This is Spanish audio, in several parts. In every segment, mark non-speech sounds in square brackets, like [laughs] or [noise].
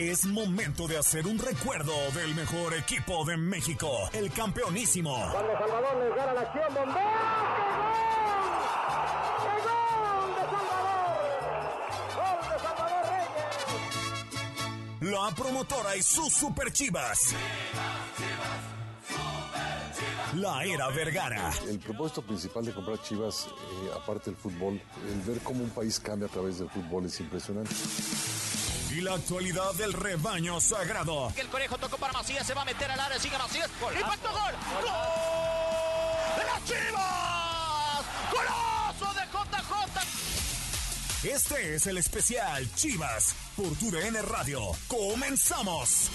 Es momento de hacer un recuerdo del mejor equipo de México, el campeonísimo. Cuando Salvador les gana la acción, bombea. ¡Qué gol! ¡Qué gol de Salvador! ¡Gol de Salvador Reyes! La promotora y sus super chivas. La era Vergara. El propósito principal de comprar Chivas, eh, aparte del fútbol, el ver cómo un país cambia a través del fútbol es impresionante. Y la actualidad del rebaño sagrado. El conejo tocó para Macías, se va a meter al área, sigue Macías. ¡Impacto gol! ¡Gol! ¡De las Chivas! ¡Golazo de JJ! Este es el especial Chivas por tu DN Radio. ¡Comenzamos!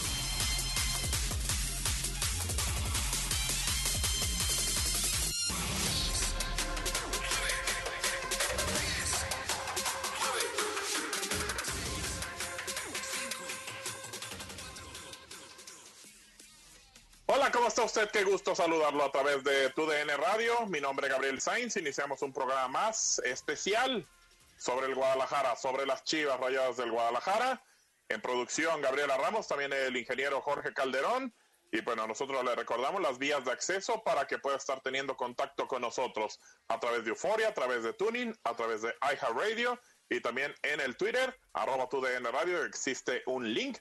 Usted? Qué gusto saludarlo a través de TUDN Radio. Mi nombre es Gabriel Sainz. Iniciamos un programa más especial sobre el Guadalajara, sobre las chivas rayadas del Guadalajara. En producción, Gabriela Ramos, también el ingeniero Jorge Calderón. Y bueno, nosotros le recordamos las vías de acceso para que pueda estar teniendo contacto con nosotros a través de Euforia, a través de Tuning, a través de iHeartRadio y también en el Twitter, arroba TUDN Radio, existe un link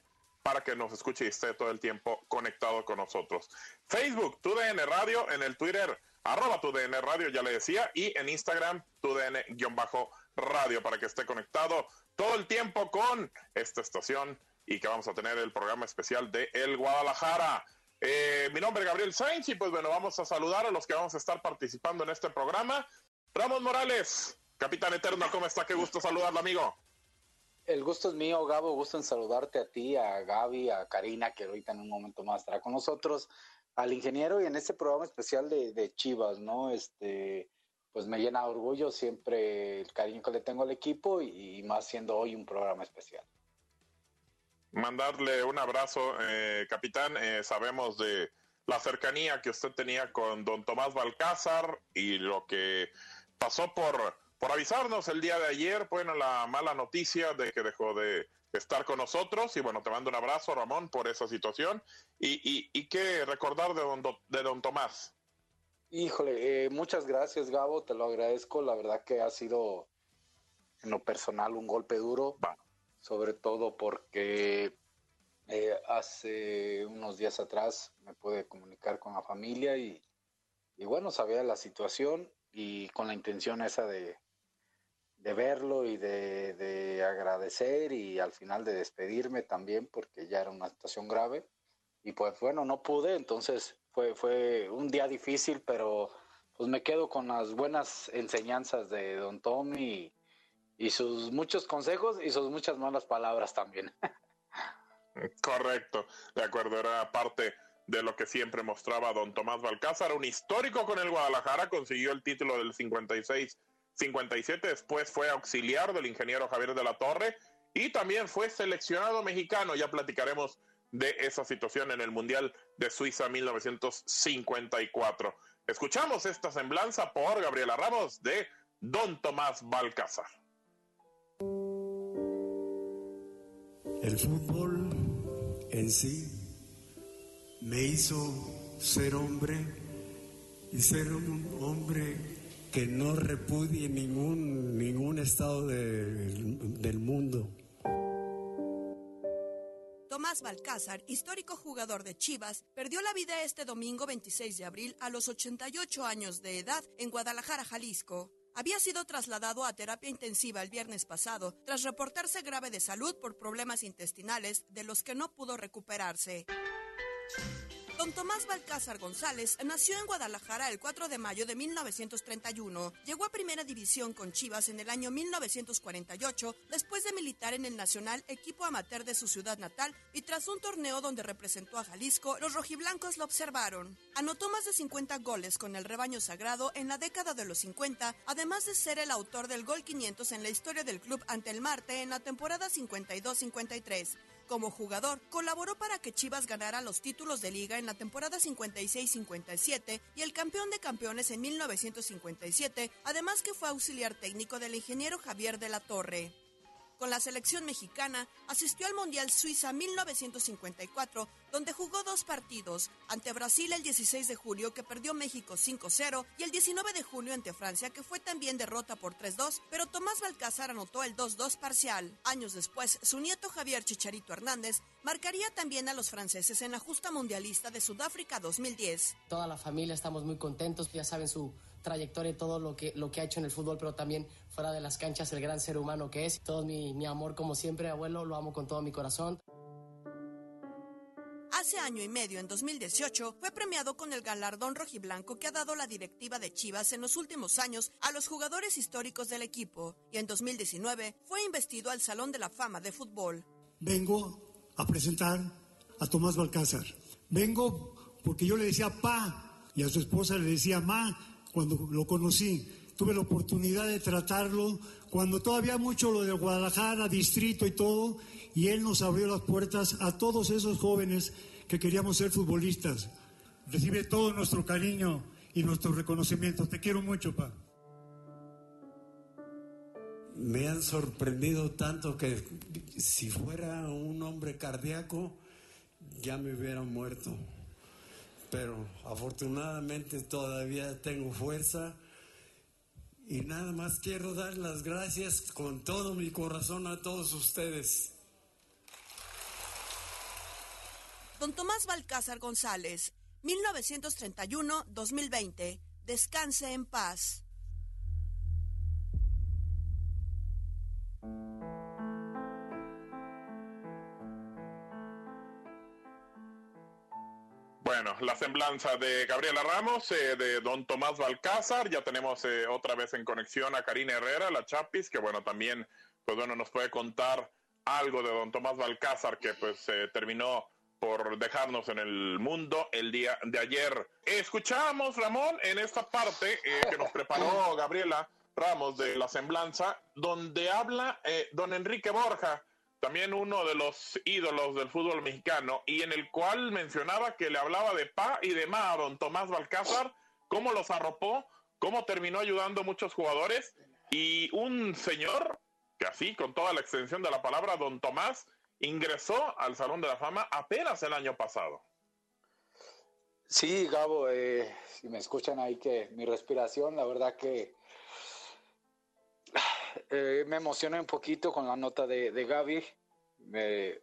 para que nos escuche y esté todo el tiempo conectado con nosotros. Facebook, TUDN Radio, en el Twitter, arroba TUDN Radio, ya le decía, y en Instagram, TUDN-radio, para que esté conectado todo el tiempo con esta estación y que vamos a tener el programa especial de El Guadalajara. Eh, mi nombre es Gabriel Sainz y pues bueno, vamos a saludar a los que vamos a estar participando en este programa. Ramos Morales, Capitán Eterno, ¿cómo está? Qué gusto saludarlo, amigo. El gusto es mío, Gabo. Gusto en saludarte a ti, a Gaby, a Karina, que ahorita en un momento más estará con nosotros, al ingeniero y en este programa especial de, Chivas, ¿no? Este, pues me llena de orgullo siempre el cariño que le tengo al equipo y, y más siendo hoy un programa especial. Mandarle un abrazo, eh, capitán. Eh, sabemos de la cercanía que usted tenía con don Tomás Balcázar y lo que pasó por por avisarnos el día de ayer, bueno, la mala noticia de que dejó de estar con nosotros y bueno, te mando un abrazo, Ramón, por esa situación y, y, y qué recordar de don, de don Tomás. Híjole, eh, muchas gracias, Gabo, te lo agradezco, la verdad que ha sido en lo personal un golpe duro, Va. sobre todo porque eh, hace unos días atrás me pude comunicar con la familia y, y bueno, sabía la situación y con la intención esa de, de verlo y de, de, agradecer y al final de despedirme también porque ya era una situación grave. Y pues bueno no pude entonces fue fue un día difícil pero pues me quedo con las buenas enseñanzas de don Tom y, y sus muchos consejos y sus muchas malas palabras también. [laughs] Correcto. De acuerdo era parte de lo que siempre mostraba don Tomás Balcázar un histórico con el Guadalajara consiguió el título del 56 57, después fue auxiliar del ingeniero Javier de la Torre y también fue seleccionado mexicano. Ya platicaremos de esa situación en el Mundial de Suiza 1954. Escuchamos esta semblanza por Gabriela Ramos de Don Tomás Balcázar. El fútbol en sí me hizo ser hombre y ser un hombre que no repudie ningún, ningún estado de, del mundo. Tomás Balcázar, histórico jugador de Chivas, perdió la vida este domingo 26 de abril a los 88 años de edad en Guadalajara, Jalisco. Había sido trasladado a terapia intensiva el viernes pasado tras reportarse grave de salud por problemas intestinales de los que no pudo recuperarse. Don Tomás Balcázar González nació en Guadalajara el 4 de mayo de 1931. Llegó a Primera División con Chivas en el año 1948, después de militar en el Nacional, equipo amateur de su ciudad natal, y tras un torneo donde representó a Jalisco, los rojiblancos lo observaron. Anotó más de 50 goles con el rebaño sagrado en la década de los 50, además de ser el autor del gol 500 en la historia del club ante el Marte en la temporada 52-53. Como jugador, colaboró para que Chivas ganara los títulos de liga en la temporada 56-57 y el campeón de campeones en 1957, además que fue auxiliar técnico del ingeniero Javier de la Torre. Con la selección mexicana asistió al Mundial Suiza 1954, donde jugó dos partidos, ante Brasil el 16 de julio que perdió México 5-0 y el 19 de julio ante Francia que fue también derrota por 3-2, pero Tomás Balcázar anotó el 2-2 parcial. Años después, su nieto Javier Chicharito Hernández marcaría también a los franceses en la justa mundialista de Sudáfrica 2010. Toda la familia estamos muy contentos, ya saben su trayectoria y todo lo que, lo que ha hecho en el fútbol, pero también fuera de las canchas, el gran ser humano que es. Todo mi, mi amor, como siempre, abuelo, lo amo con todo mi corazón. Hace año y medio, en 2018, fue premiado con el galardón rojiblanco que ha dado la directiva de Chivas en los últimos años a los jugadores históricos del equipo, y en 2019 fue investido al Salón de la Fama de Fútbol. Vengo a presentar a Tomás Balcázar. Vengo porque yo le decía pa y a su esposa le decía ma cuando lo conocí. Tuve la oportunidad de tratarlo cuando todavía mucho lo de Guadalajara, distrito y todo, y él nos abrió las puertas a todos esos jóvenes que queríamos ser futbolistas. Recibe todo nuestro cariño y nuestro reconocimiento. Te quiero mucho, pa. Me han sorprendido tanto que si fuera un hombre cardíaco ya me hubiera muerto. Pero afortunadamente todavía tengo fuerza y nada más quiero dar las gracias con todo mi corazón a todos ustedes. Don Tomás Balcázar González, 1931-2020. Descanse en paz. Bueno, la semblanza de Gabriela Ramos, eh, de don Tomás Balcázar, ya tenemos eh, otra vez en conexión a Karina Herrera, la Chapis, que bueno, también, pues bueno, nos puede contar algo de don Tomás Balcázar, que pues eh, terminó por dejarnos en el mundo el día de ayer. Escuchamos, Ramón, en esta parte que nos preparó Gabriela Ramos de la semblanza, donde habla don Enrique Borja, también uno de los ídolos del fútbol mexicano, y en el cual mencionaba que le hablaba de Pa y de Ma a don Tomás Balcázar, cómo los arropó, cómo terminó ayudando a muchos jugadores, y un señor que así, con toda la extensión de la palabra, don Tomás, ingresó al Salón de la Fama apenas el año pasado. Sí, Gabo, eh, si me escuchan ahí que mi respiración, la verdad que eh, me emocioné un poquito con la nota de, de Gaby. Me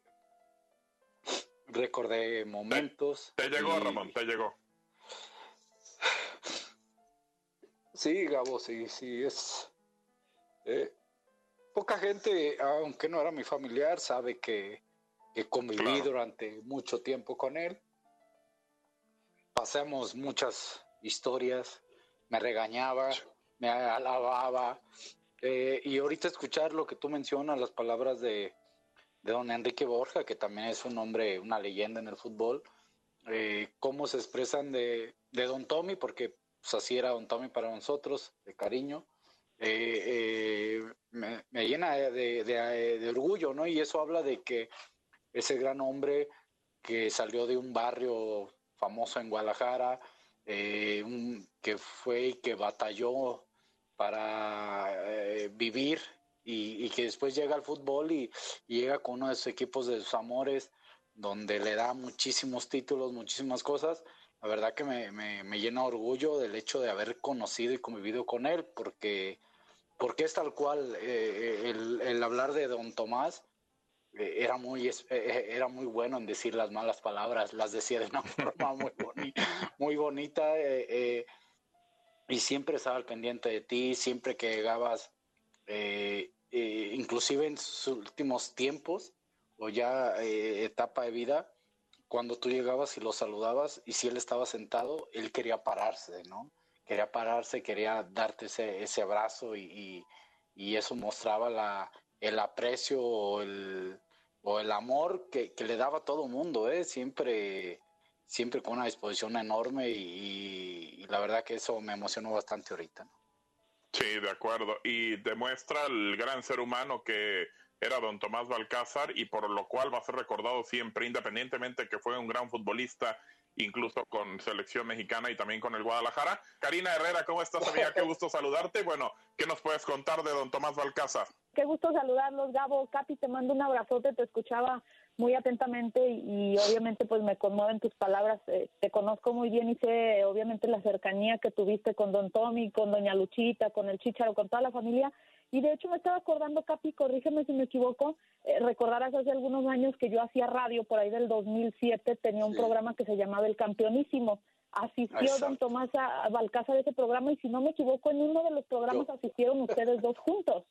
recordé momentos. Te, te llegó, y... Ramón, te llegó. Sí, Gabo, sí, sí, es. Eh, poca gente, aunque no era mi familiar, sabe que, que conviví claro. durante mucho tiempo con él. Pasamos muchas historias, me regañaba, me alababa, eh, y ahorita escuchar lo que tú mencionas, las palabras de, de, don Enrique Borja, que también es un hombre, una leyenda en el fútbol, eh, cómo se expresan de, de, don Tommy, porque pues, así era don Tommy para nosotros, de cariño, eh, me, llena de, orgullo, ¿no? Y eso habla de que ese gran hombre que salió de un barrio famoso en Guadalajara, que fue y que batalló para eh, vivir y, que después llega al fútbol y, y, llega con uno de sus equipos de sus amores, donde le da muchísimos títulos, muchísimas cosas. La verdad que me, me, me llena orgullo del hecho de haber conocido y convivido con él, porque, porque es tal cual eh, el, el, hablar de don Tomás. Eh, era muy, era muy bueno en decir las malas palabras, las decía de una [laughs] forma muy bonita y siempre estaba al pendiente de ti, siempre que llegabas, eh, eh, inclusive en sus últimos tiempos o ya eh, etapa de vida, cuando tú llegabas y lo saludabas y si él estaba sentado, él quería pararse, ¿no? Quería pararse, quería darte ese, ese abrazo y, y, eso mostraba la, el aprecio o el, o el amor que, que le daba a todo mundo, ¿eh? Siempre siempre con una disposición enorme y, y, la verdad que eso me emocionó bastante ahorita. ¿no? Sí, de acuerdo. Y demuestra el gran ser humano que era don Tomás Balcázar y por lo cual va a ser recordado siempre, independientemente que fue un gran futbolista, incluso con selección mexicana y también con el Guadalajara. Karina Herrera, ¿cómo estás, amiga? Qué gusto saludarte. Bueno, ¿qué nos puedes contar de don Tomás Balcázar? Qué gusto saludarlos, Gabo. Capi, te mando un abrazote, te escuchaba muy atentamente y, obviamente pues me conmueven tus palabras. Eh, te conozco muy bien y sé obviamente la cercanía que tuviste con don Tommy, con doña Luchita, con el Chicharo, con toda la familia. Y de hecho me estaba acordando, Capi, corrígeme si me equivoco, eh, recordarás hace algunos años que yo hacía radio por ahí del 2007, tenía un programa que se llamaba El Campeonísimo. Asistió don Tomás a Balcázar de ese programa y si no me equivoco, en uno de los programas asistieron ustedes dos juntos,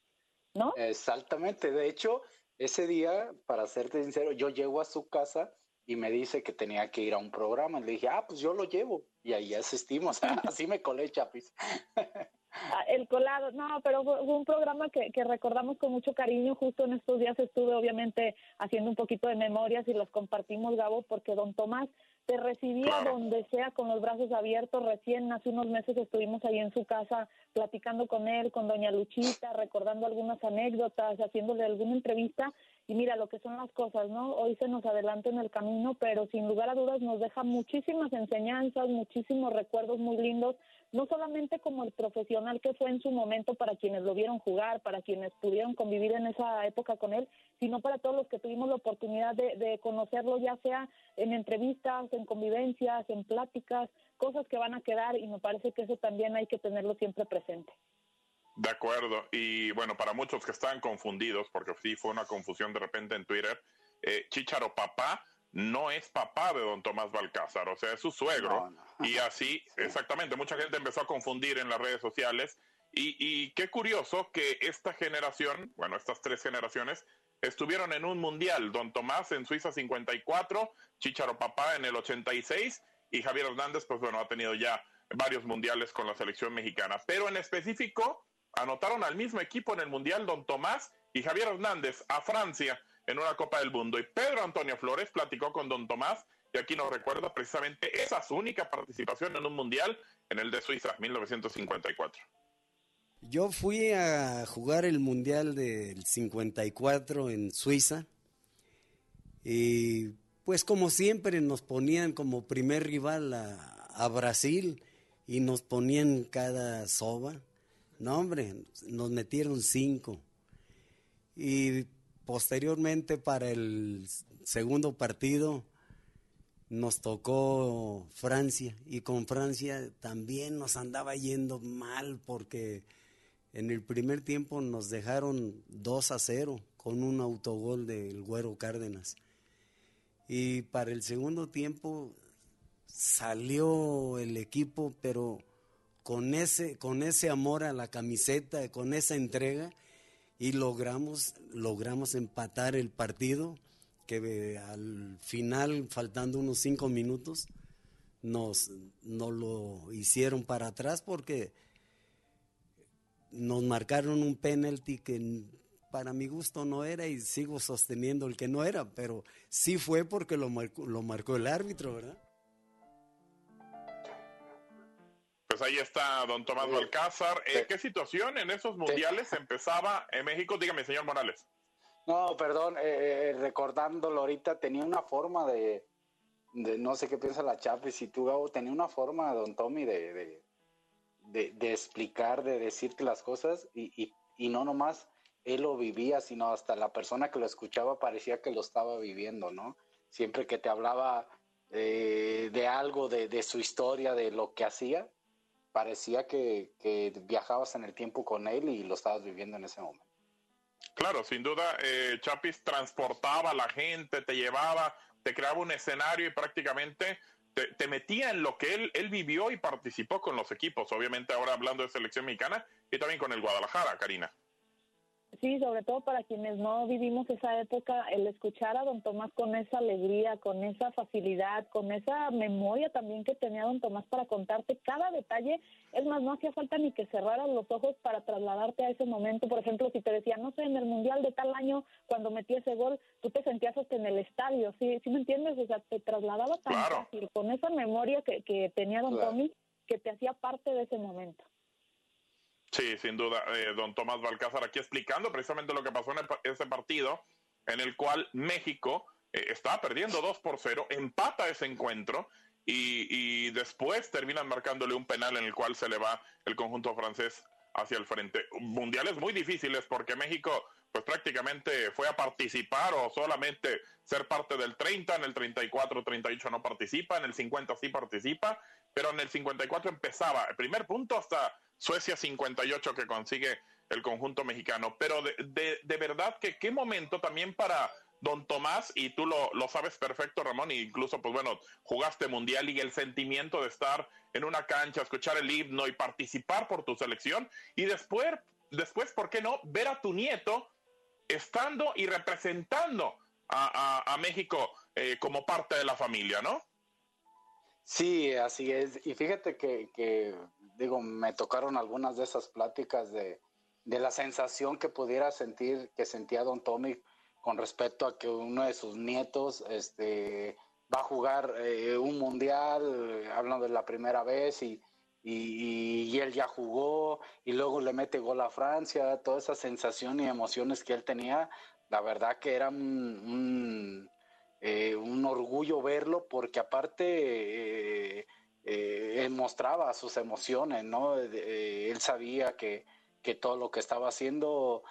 ¿no? Exactamente, de hecho, ese día, para serte sincero, yo llego a su casa y me dice que tenía que ir a un programa. Le dije, ah, pues yo lo llevo. Y ahí asistimos. [laughs] Así me colé, Chapis. [laughs] Ah, el colado, no, pero fue un programa que, que, recordamos con mucho cariño. Justo en estos días estuve, obviamente, haciendo un poquito de memorias y los compartimos, Gabo, porque don Tomás te recibía donde sea con los brazos abiertos. Recién hace unos meses estuvimos ahí en su casa platicando con él, con doña Luchita, recordando algunas anécdotas, haciéndole alguna entrevista. Y mira lo que son las cosas, ¿no? Hoy se nos adelanta en el camino, pero sin lugar a dudas nos deja muchísimas enseñanzas, muchísimos recuerdos muy lindos no solamente como el profesional que fue en su momento para quienes lo vieron jugar, para quienes pudieron convivir en esa época con él, sino para todos los que tuvimos la oportunidad de, conocerlo, ya sea en entrevistas, en convivencias, en pláticas, cosas que van a quedar y me parece que eso también hay que tenerlo siempre presente. De acuerdo. Y bueno, para muchos que están confundidos, porque sí fue una confusión de repente en Twitter, eh, Chicharo Papá no es papá de don Tomás Balcázar, o sea, es su suegro. [laughs] Y así, exactamente, mucha gente empezó a confundir en las redes sociales. Y, qué curioso que esta generación, bueno, estas tres generaciones, estuvieron en un mundial. Don Tomás en Suiza 54, Chicharo Papá en el 86 y Javier Hernández, pues bueno, ha tenido ya varios mundiales con la selección mexicana. Pero en específico, anotaron al mismo equipo en el mundial Don Tomás y Javier Hernández a Francia en una Copa del Mundo. Y Pedro Antonio Flores platicó con don Tomás y aquí nos recuerda precisamente esa su única participación en un mundial en el de Suiza, 1954. Yo fui a jugar el mundial del 54 en Suiza y pues como siempre nos ponían como primer rival a, a Brasil y nos ponían cada soba. No, hombre, nos metieron cinco. Y Posteriormente, para el segundo partido, nos tocó Francia y con Francia también nos andaba yendo mal porque en el primer tiempo nos dejaron 2 a 0 con un autogol del Güero Cárdenas. Y para el segundo tiempo salió el equipo, pero con ese, con ese amor a la camiseta, con esa entrega, y logramos, logramos empatar el partido que al final, faltando unos cinco minutos, nos, nos lo hicieron para atrás porque nos marcaron un penalti que para mi gusto no era y sigo sosteniendo el que no era, pero sí fue porque lo lo marcó el árbitro, ¿verdad? Pues ahí está don Tomás Balcázar. Eh, ¿Qué situación en esos mundiales empezaba en México? Dígame, señor Morales. No, perdón, eh, eh, recordándolo ahorita, tenía una forma de, no sé qué piensa la Chapis y tú, Gabo, tenía una forma, don Tommy, de, de, explicar, de decirte las cosas y, y, no nomás él lo vivía, sino hasta la persona que lo escuchaba parecía que lo estaba viviendo, ¿no? Siempre que te hablaba de algo, de, de su historia, de lo que hacía, parecía que, viajabas en el tiempo con él y lo estabas viviendo en ese momento. Claro, sin duda, eh, Chapis transportaba a la gente, te llevaba, te creaba un escenario y prácticamente te, te, metía en lo que él, él vivió y participó con los equipos. Obviamente ahora hablando de selección mexicana y también con el Guadalajara, Karina. Sí, sobre todo para quienes no vivimos esa época, el escuchar a don Tomás con esa alegría, con esa facilidad, con esa memoria también que tenía don Tomás para contarte cada detalle, es más, no hacía falta ni que cerraras los ojos para trasladarte a ese momento. Por ejemplo, si te decía, no sé, en el Mundial de tal año, cuando metí ese gol, tú te sentías hasta en el estadio, ¿sí, ¿Sí me entiendes? O sea, te trasladaba tan fácil, con esa memoria que, que tenía don Tomás, que te hacía parte de ese momento. Sí, sin duda, eh, don Tomás Balcázar aquí explicando precisamente lo que pasó en ese partido en el cual México eh, estaba perdiendo 2 por 0, empata ese encuentro y, y, después terminan marcándole un penal en el cual se le va el conjunto francés hacia el frente. Mundiales muy difíciles porque México pues prácticamente fue a participar o solamente ser parte del 30, en el 34, 38 no participa, en el 50 sí participa, pero en el 54 empezaba el primer punto hasta Suecia 58 que consigue el conjunto mexicano. Pero de, de, de verdad que qué momento también para don Tomás, y tú lo, lo, sabes perfecto, Ramón, e incluso, pues bueno, jugaste mundial y el sentimiento de estar en una cancha, escuchar el himno y participar por tu selección, y después, después, ¿por qué no? Ver a tu nieto estando y representando a, a, México eh, como parte de la familia, ¿no? Sí, así es. Y fíjate que, digo, me tocaron algunas de esas pláticas de, de la sensación que pudiera sentir, que sentía don Tommy con respecto a que uno de sus nietos este, va a jugar eh, un mundial, eh, hablando de la primera vez, y, y, él ya jugó, y luego le mete gol a Francia, toda esa sensación y emociones que él tenía, la verdad que era un, eh, un orgullo verlo, porque aparte eh, eh, él mostraba sus emociones, ¿no? él sabía que, que todo lo que estaba haciendo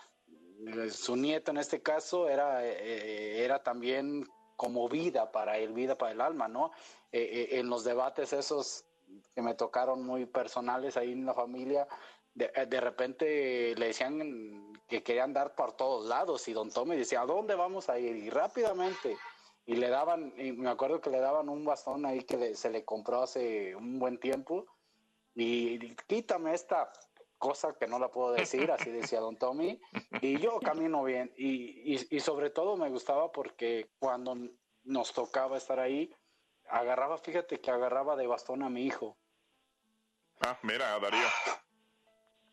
su nieto en este caso era, era también como vida para él, vida para el alma, ¿no? En los debates esos que me tocaron muy personales ahí en la familia, de, de, repente le decían que querían dar por todos lados y don Tommy decía, ¿a dónde vamos a ir? Y rápidamente, y le daban, y me acuerdo que le daban un bastón ahí que le, se le compró hace un buen tiempo, y, y quítame esta cosa que no la puedo decir, así decía don Tommy, y yo camino bien. Y, y, y, sobre todo me gustaba porque cuando nos tocaba estar ahí, agarraba, fíjate que agarraba de bastón a mi hijo. Ah, mira, Darío.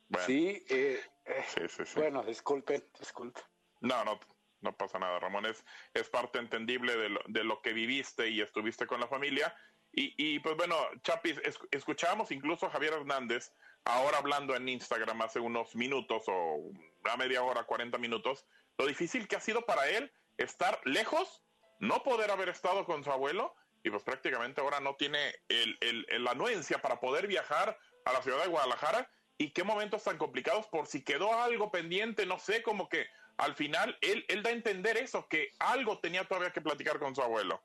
Bueno. Sí, eh, sí, sí, sí, bueno, disculpen, disculpen. No, no, no pasa nada, Ramón. Es, es parte entendible de lo, de lo que viviste y estuviste con la familia. Y, y pues bueno, Chapis, es, escuchamos incluso a Javier Hernández ahora hablando en Instagram hace unos minutos o a media hora, 40 minutos, lo difícil que ha sido para él estar lejos, no poder haber estado con su abuelo y pues prácticamente ahora no tiene el, el, el, anuencia para poder viajar a la ciudad de Guadalajara y qué momentos tan complicados por si quedó algo pendiente, no sé, como que al final él, él da a entender eso, que algo tenía todavía que platicar con su abuelo.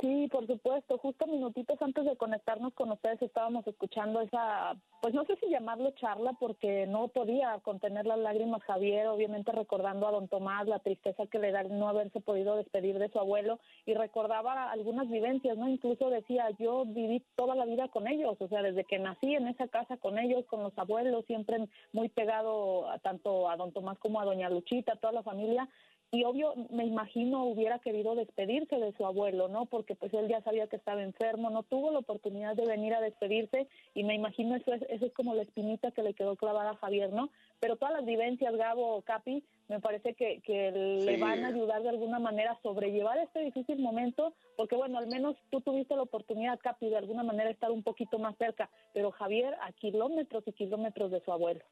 Sí, por supuesto. Justo minutitos antes de conectarnos con ustedes estábamos escuchando esa, pues no sé si llamarlo charla porque no podía contener las lágrimas Javier, obviamente recordando a don Tomás la tristeza que le da no haberse podido despedir de su abuelo y recordaba algunas vivencias, ¿no? Incluso decía, yo viví toda la vida con ellos, o sea, desde que nací en esa casa con ellos, con los abuelos, siempre muy pegado a, tanto a don Tomás como a doña Luchita, toda la familia, y obvio me imagino hubiera querido despedirse de su abuelo, ¿no? Porque pues él ya sabía que estaba enfermo, no tuvo la oportunidad de venir a despedirse y me imagino eso es, eso es como la espinita que le quedó clavada a Javier, ¿no? Pero todas las vivencias, Gabo, Capi, me parece que, que sí. le van a ayudar de alguna manera a sobrellevar este difícil momento, porque bueno, al menos tú tuviste la oportunidad, Capi, de alguna manera estar un poquito más cerca, pero Javier a kilómetros y kilómetros de su abuelo.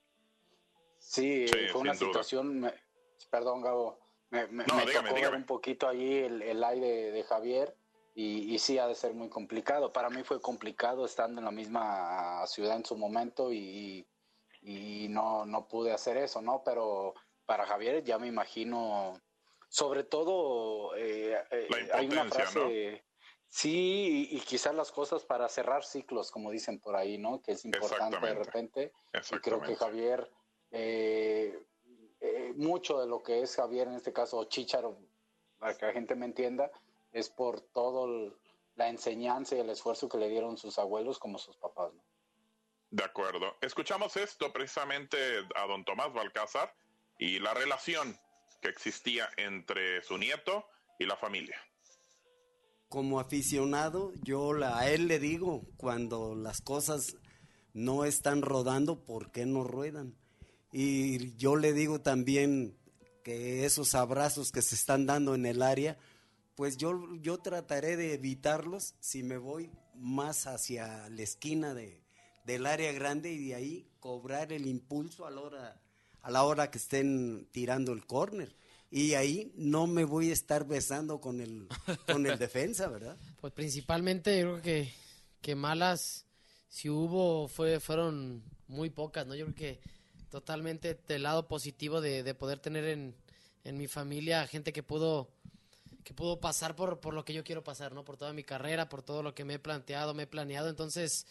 Sí, sí fue una situación, perdón, Gabo me, me, no, me dígame, tocó dígame. un poquito allí el, el aire de Javier y, y, sí ha de ser muy complicado. Para mí fue complicado estando en la misma ciudad en su momento y, y no, no pude hacer eso, ¿no? Pero para Javier ya me imagino, sobre todo, eh, eh, hay una frase... ¿no? Sí, y, y, quizás las cosas para cerrar ciclos, como dicen por ahí, ¿no? Que es importante de repente. Y creo que Javier eh, eh, mucho de lo que es Javier, en este caso Chicharo, para que la gente me entienda, es por todo la enseñanza y el esfuerzo que le dieron sus abuelos como sus papás. ¿no? De acuerdo. Escuchamos esto precisamente a don Tomás Balcázar y la relación que existía entre su nieto y la familia. Como aficionado, yo a él le digo, cuando las cosas no están rodando, ¿por qué no ruedan? Y yo le digo también que esos abrazos que se están dando en el área, pues yo, yo trataré de evitarlos si me voy más hacia la esquina de, del área grande y de ahí cobrar el impulso a la hora, a la hora que estén tirando el córner. Y ahí no me voy a estar besando con el, con el [laughs] defensa, ¿verdad? Pues principalmente yo creo que, que malas, si hubo, fue, fueron muy pocas, ¿no? Yo creo que totalmente del lado positivo de, de poder tener en, en mi familia gente que pudo que pudo pasar por, por lo que yo quiero pasar, ¿no? Por toda mi carrera, por todo lo que me he planteado, me he planeado. Entonces,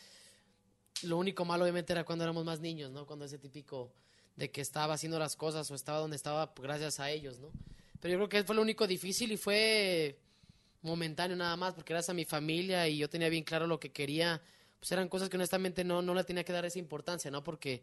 lo único malo obviamente era cuando éramos más niños, ¿no? Cuando ese típico de que estaba haciendo las cosas o estaba donde estaba gracias a ellos, ¿no? Pero yo creo que fue lo único difícil y fue momentáneo nada más, porque gracias a mi familia y yo tenía bien claro lo que quería, pues eran cosas que honestamente no, no le tenía que dar esa importancia, ¿no? Porque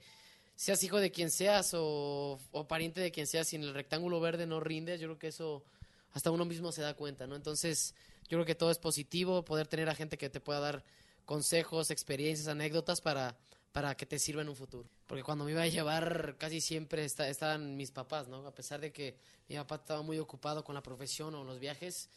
seas hijo de quien seas o, o pariente de quien seas, si en el rectángulo verde no rindes, yo creo que eso hasta uno mismo se da cuenta, ¿no? Entonces, yo creo que todo es positivo, poder tener a gente que te pueda dar consejos, experiencias, anécdotas para, para que te sirva en un futuro. Porque cuando me iba a llevar, casi siempre está, estaban mis papás, ¿no? A pesar de que mi papá estaba muy ocupado con la profesión o los viajes,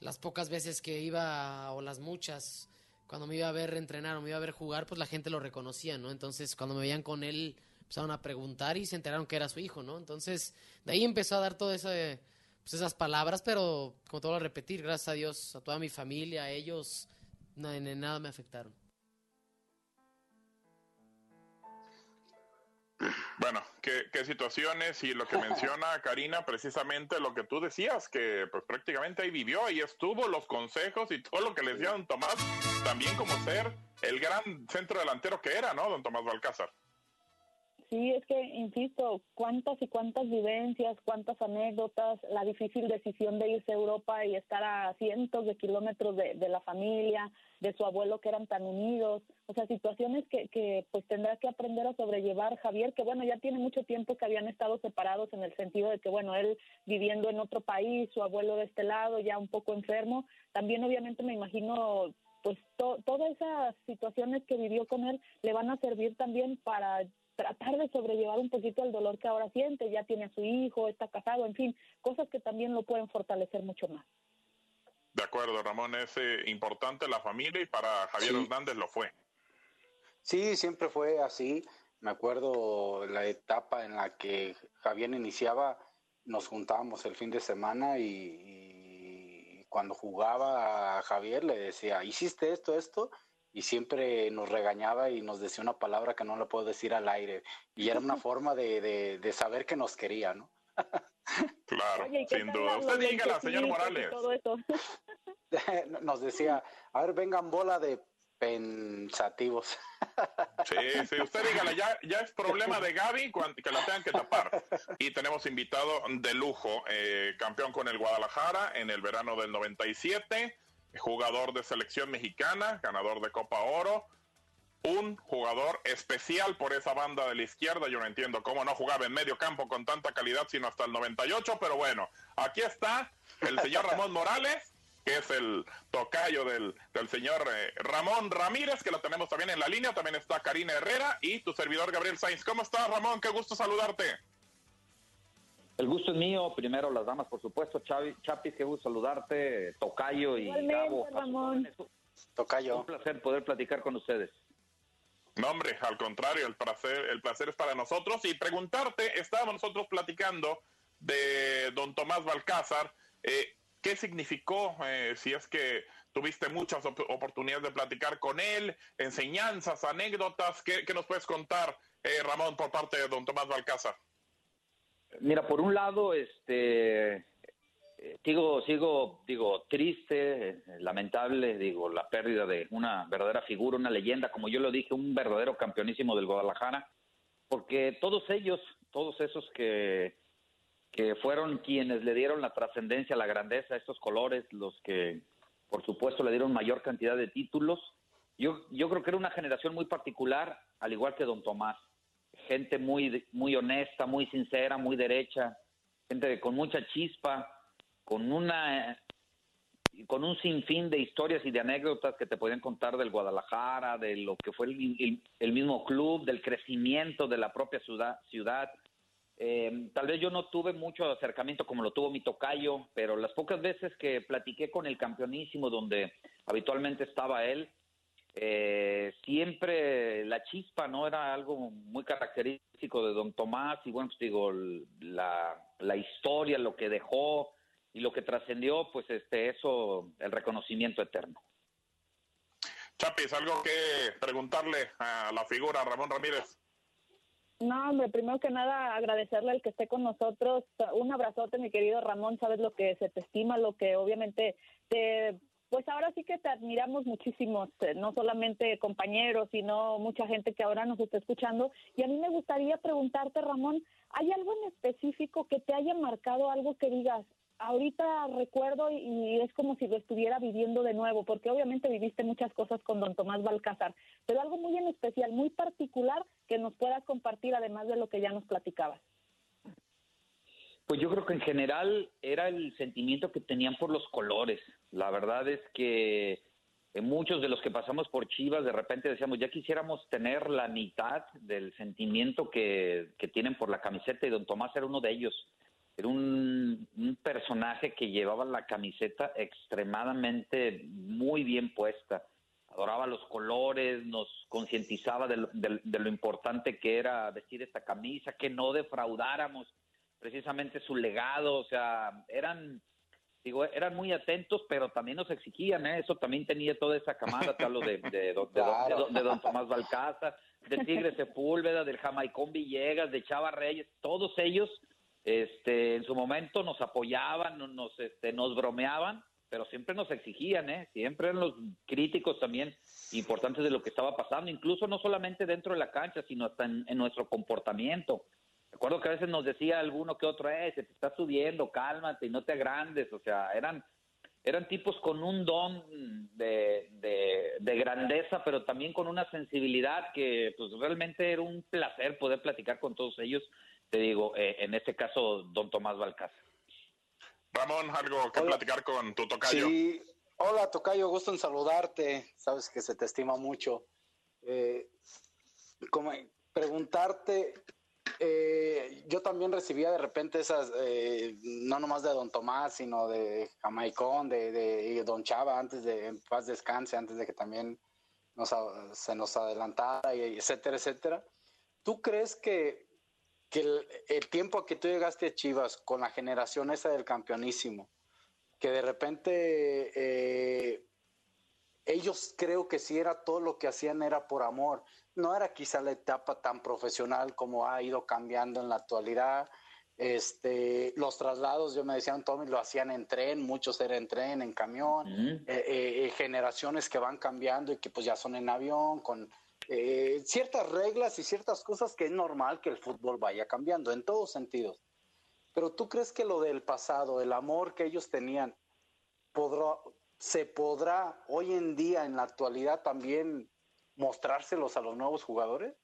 las pocas veces que iba, o las muchas, cuando me iba a ver entrenar o me iba a ver jugar, pues la gente lo reconocía, ¿no? Entonces, cuando me veían con él, empezaron a preguntar y se enteraron que era su hijo, ¿no? Entonces, de ahí empezó a dar todo de pues esas palabras, pero como voy a repetir, gracias a Dios, a toda mi familia, a ellos, en nada me afectaron. Bueno, ¿qué, qué, situaciones y lo que menciona Karina, precisamente lo que tú decías, que pues prácticamente ahí vivió, ahí estuvo, los consejos y todo lo que le decía don Tomás, también como ser el gran centro delantero que era, ¿no? Don Tomás Balcázar. Sí, es que, insisto, cuántas y cuántas vivencias, cuántas anécdotas, la difícil decisión de irse a Europa y estar a cientos de kilómetros de, de la familia, de su abuelo que eran tan unidos, o sea, situaciones que, que pues tendrá que aprender a sobrellevar Javier, que bueno, ya tiene mucho tiempo que habían estado separados en el sentido de que, bueno, él viviendo en otro país, su abuelo de este lado, ya un poco enfermo, también obviamente me imagino pues to todas esas situaciones que vivió con él le van a servir también para tratar de sobrellevar un poquito el dolor que ahora siente, ya tiene a su hijo, está casado, en fin, cosas que también lo pueden fortalecer mucho más. De acuerdo, Ramón, es eh, importante la familia y para Javier sí. Hernández lo fue. Sí, siempre fue así. Me acuerdo la etapa en la que Javier iniciaba, nos juntábamos el fin de semana y, y cuando jugaba a Javier le decía, ¿hiciste esto, esto? Y siempre nos regañaba y nos decía una palabra que no le puedo decir al aire. Y era una [laughs] forma de, de, de saber que nos quería, ¿no? [laughs] claro, Oye, sin duda. Usted dígala, señor Morales. [laughs] nos decía, a ver, vengan bola de pensativos. Sí, sí, usted dígala, ya, ya es problema de Gaby que la tengan que tapar. Y tenemos invitado de lujo, eh, campeón con el Guadalajara en el verano del 97 jugador de selección mexicana, ganador de Copa Oro, un jugador especial por esa banda de la izquierda. Yo no entiendo cómo no jugaba en medio campo con tanta calidad, sino hasta el 98, pero bueno, aquí está el señor [laughs] Ramón Morales, que es el tocayo del, del señor eh, Ramón Ramírez, que lo tenemos también en la línea. También está Karina Herrera y tu servidor Gabriel Sainz. ¿Cómo estás, Ramón? Qué gusto saludarte. El gusto es mío, primero las damas, por supuesto. Chavi, Chapis, qué gusto saludarte, Tocayo y Gabo. Ramón. Tocayo. Un placer poder platicar con ustedes. No, hombre, al contrario, el placer, el placer es para nosotros. Y preguntarte, estábamos nosotros platicando de don Tomás Balcázar, eh, ¿qué significó, eh, si es que tuviste muchas op oportunidades de platicar con él, enseñanzas, anécdotas, ¿qué, qué nos puedes contar, eh, Ramón, por parte de don Tomás Balcázar? Mira, por un lado, este, sigo, sigo, digo, triste, lamentable, digo, la pérdida de una verdadera figura, una leyenda, como yo lo dije, un verdadero campeonísimo del Guadalajara, porque todos ellos, todos esos que, que fueron quienes le dieron la trascendencia, la grandeza a estos colores, los que, por supuesto, le dieron mayor cantidad de títulos, yo, yo creo que era una generación muy particular, al igual que don Tomás gente muy, muy honesta, muy sincera, muy derecha, gente con mucha chispa, con una con un sinfín de historias y de anécdotas que te podían contar del Guadalajara, de lo que fue el, mismo club, del crecimiento de la propia ciudad. ciudad. Eh, tal vez yo no tuve mucho acercamiento como lo tuvo mi tocayo, pero las pocas veces que platiqué con el campeonísimo donde habitualmente estaba él, eh, siempre la chispa, ¿no? Era algo muy característico de don Tomás y bueno, pues digo, la, la historia, lo que dejó y lo que trascendió, pues este, eso, el reconocimiento eterno. Chapis, algo que preguntarle a la figura Ramón Ramírez. No, hombre, primero que nada agradecerle al que esté con nosotros. Un abrazote, mi querido Ramón. Sabes lo que se te estima, lo que obviamente te pues ahora sí que te admiramos muchísimo, eh, no solamente compañeros, sino mucha gente que ahora nos está escuchando. Y a mí me gustaría preguntarte, Ramón, ¿hay algo en específico que te haya marcado, algo que digas, ahorita recuerdo y es como si lo estuviera viviendo de nuevo, porque obviamente viviste muchas cosas con don Tomás Balcázar, pero algo muy en especial, muy particular que nos puedas compartir además de lo que ya nos platicabas. Pues yo creo que en general era el sentimiento que tenían por los colores. La verdad es que muchos de los que pasamos por Chivas de repente decíamos, ya quisiéramos tener la mitad del sentimiento que, que tienen por la camiseta y don Tomás era uno de ellos. Era un, un, personaje que llevaba la camiseta extremadamente muy bien puesta. Adoraba los colores, nos concientizaba de lo importante que era vestir esta camisa, que no defraudáramos precisamente su legado, o sea, eran digo, eran muy atentos, pero también nos exigían, ¿eh? eso también tenía toda esa camada, te hablo de, de, de, [laughs] don Tomás Balcázar, del Tigre Sepúlveda, del Jamaicón Villegas, de Chava Reyes, todos ellos este, en su momento nos apoyaban, nos, este, nos bromeaban, pero siempre nos exigían, ¿eh? siempre eran los críticos también importantes de lo que estaba pasando, incluso no solamente dentro de la cancha, sino hasta en nuestro comportamiento. Recuerdo que a veces nos decía alguno que otro, eh, se te está subiendo, cálmate y no te agrandes. O sea, eran, eran tipos con un don de, de, grandeza, pero también con una sensibilidad que pues realmente era un placer poder platicar con todos ellos. Te digo, eh, en este caso, don Tomás Balcázar. Ramón, algo que platicar con tu tocayo. Sí, hola tocayo, gusto en saludarte. Sabes que se te estima mucho. Eh, como preguntarte eh, yo también recibía de repente esas, eh, no nomás de Don Tomás, sino de Jamaicón, de, Don Chava, antes de en paz descanse, antes de que también se nos adelantara, etcétera, etcétera. ¿Tú crees que, que el, el, tiempo que tú llegaste a Chivas con la generación esa del campeonísimo, que de repente eh, ellos creo que si era todo lo que hacían era por amor, no era quizá la etapa tan profesional como ha ido cambiando en la actualidad. Este, los traslados, yo me decían, Tommy, lo hacían en tren, muchos eran en tren, en camión, eh, eh, generaciones que van cambiando y que pues ya son en avión, con eh, ciertas reglas y ciertas cosas que es normal que el fútbol vaya cambiando en todos sentidos. Pero tú crees que lo del pasado, el amor que ellos tenían, podrá, se podrá hoy en día, en la actualidad, también mostrárselos a los nuevos jugadores?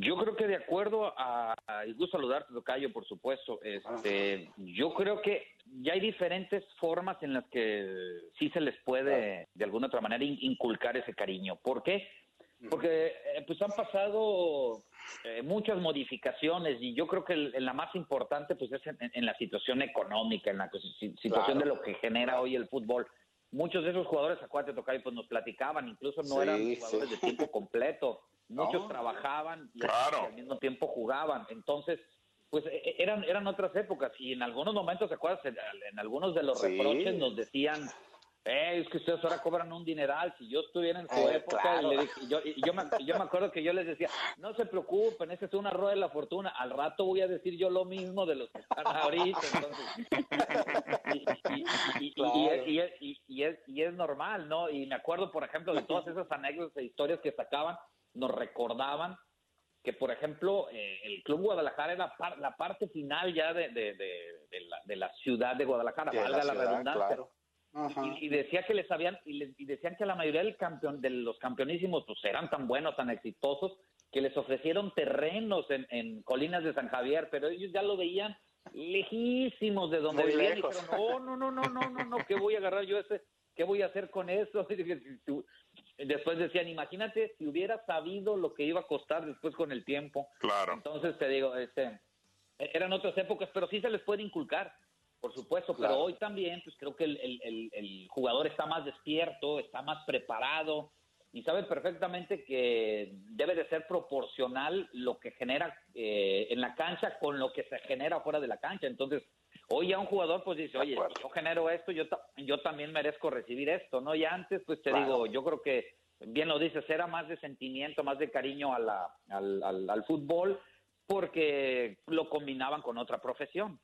Yo creo que de acuerdo a, y gusto saludarte, Tocayo, por supuesto. Este, yo creo que ya hay diferentes formas en las que sí se les puede, de alguna otra manera, inculcar ese cariño. ¿Por qué? Porque eh, pues han pasado eh, muchas modificaciones y yo creo que la más importante pues es en, la situación económica, en la situación de lo que genera hoy el fútbol muchos de esos jugadores, acuérdate, Tocayo, pues nos platicaban, incluso no eran jugadores de tiempo completo, muchos trabajaban y, al mismo tiempo jugaban, entonces, pues e, e, eran, eran otras épocas. Y en algunos momentos, ¿te acuerdas? En, algunos de los reproches nos decían, eh, es que ustedes ahora cobran un dineral. Si yo estuviera en su eh, época, y le dije, yo, yo, me, yo, me, acuerdo que yo les decía, no se preocupen, ese es una rueda de la fortuna. Al rato voy a decir yo lo mismo de los que están ahorita. y, es, normal, ¿no? Y me acuerdo, por ejemplo, de todas esas anécdotas e historias que sacaban, nos recordaban que, por ejemplo, eh, el Club Guadalajara era la parte final ya de, de, de, la, de la ciudad de Guadalajara, valga la, redundancia. Y, decía que les habían y, les, decían que la mayoría del campeón de los campeonísimos pues eran tan buenos tan exitosos que les ofrecieron terrenos en, en colinas de San Javier pero ellos ya lo veían lejísimos de donde vivían y dijeron no no no no no no no qué voy a agarrar yo ese qué voy a hacer con eso [laughs] después decían imagínate si hubiera sabido lo que iba a costar después con el tiempo claro. Entonces te digo este eran otras épocas pero sí se les puede inculcar por supuesto, pero hoy también, pues creo que el, el, el, jugador está más despierto, está más preparado y sabe perfectamente que debe de ser proporcional lo que genera eh, en la cancha con lo que se genera fuera de la cancha. Entonces, hoy ya un jugador pues dice, oye, yo genero esto, yo, yo también merezco recibir esto, ¿no? Y antes, pues te digo, yo creo que, bien lo dices, era más de sentimiento, más de cariño a la, al, al, al fútbol porque lo combinaban con otra profesión.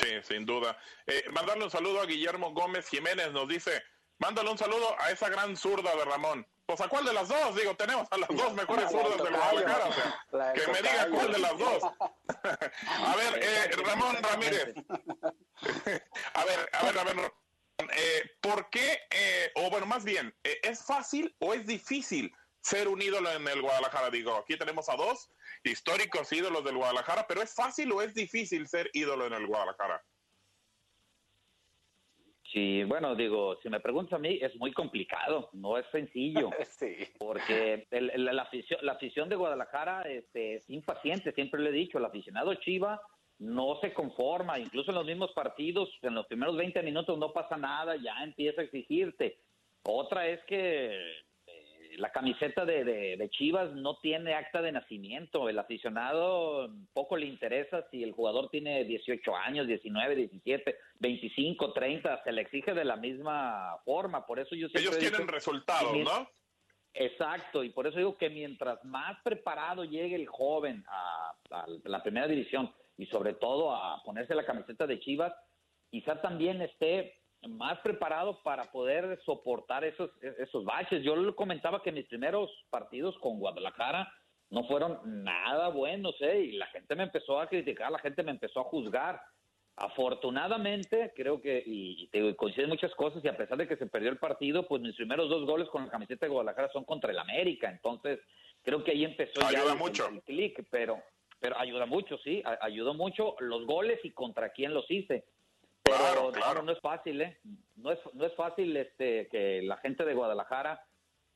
Sí, sin duda. Eh, mandarle un saludo a Guillermo Gómez Jiménez, nos dice, mándale un saludo a esa gran zurda de Ramón. Pues a cuál de las dos, digo, tenemos a las dos mejores zurdas de Guadalajara, o sea, [laughs] que me diga cuál de las dos. [laughs] a ver, eh, Ramón Ramírez. [laughs] a ver, a ver, a ver, eh, ¿por qué, eh, o bueno, más bien, eh, ¿es fácil o es difícil ser un ídolo en el Guadalajara? Digo, aquí tenemos a dos históricos ídolos del Guadalajara, pero ¿es fácil o es difícil ser ídolo en el Guadalajara? Sí, bueno, digo, si me preguntas a mí, es muy complicado, no es sencillo. [laughs] Porque la, afición, la afición de Guadalajara este, es impaciente, siempre le he dicho, el aficionado Chiva no se conforma, incluso en los mismos partidos, en los primeros 20 minutos no pasa nada, ya empieza a exigirte. Otra es que la camiseta de, Chivas no tiene acta de nacimiento. El aficionado poco le interesa si el jugador tiene 18 años, 19, 17, 25, 30. Se le exige de la misma forma. Por eso yo Ellos quieren resultados, ¿no? Exacto, y por eso digo que mientras más preparado llegue el joven a, la primera división y sobre todo a ponerse la camiseta de Chivas, quizá también esté más preparado para poder soportar esos, esos baches. Yo le comentaba que mis primeros partidos con Guadalajara no fueron nada buenos, ¿eh? y la gente me empezó a criticar, la gente me empezó a juzgar. Afortunadamente, creo que, y, te coinciden muchas cosas, y a pesar de que se perdió el partido, pues mis primeros dos goles con la camiseta de Guadalajara son contra el América, entonces creo que ahí empezó ayuda mucho. el clic, pero, pero ayuda mucho, sí, ayudó mucho los goles y contra quién los hice claro, claro. no es fácil, ¿eh? No es, no es fácil este, que la gente de Guadalajara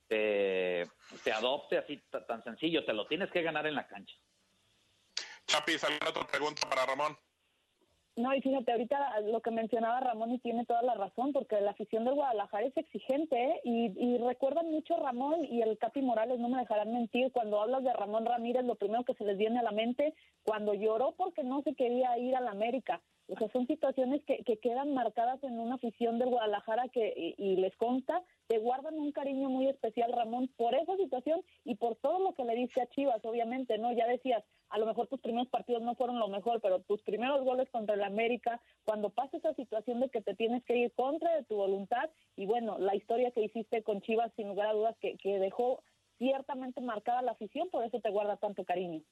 te, te adopte así tan sencillo. Te lo tienes que ganar en la cancha. Chapis, ¿alguna otra pregunta para Ramón? No, y fíjate, ahorita lo que mencionaba Ramón y tiene toda la razón, porque la afición del Guadalajara es exigente, ¿eh? y, y recuerdan mucho Ramón y el Capi Morales, no me dejarán mentir, cuando hablas de Ramón Ramírez, lo primero que se les viene a la mente, cuando lloró porque no se quería ir a la América, o sea, son situaciones que, que quedan marcadas en una afición del Guadalajara que, y, les consta, te guardan un cariño muy especial, Ramón, por esa situación y por todo lo que le diste a Chivas, obviamente, ¿no? Ya decías, a lo mejor tus primeros partidos no fueron lo mejor, pero tus primeros goles contra el América, cuando pasa esa situación de que te tienes que ir contra de tu voluntad, y bueno, la historia que hiciste con Chivas, sin lugar a dudas, que, que dejó ciertamente marcada la afición, por eso te guarda tanto cariño.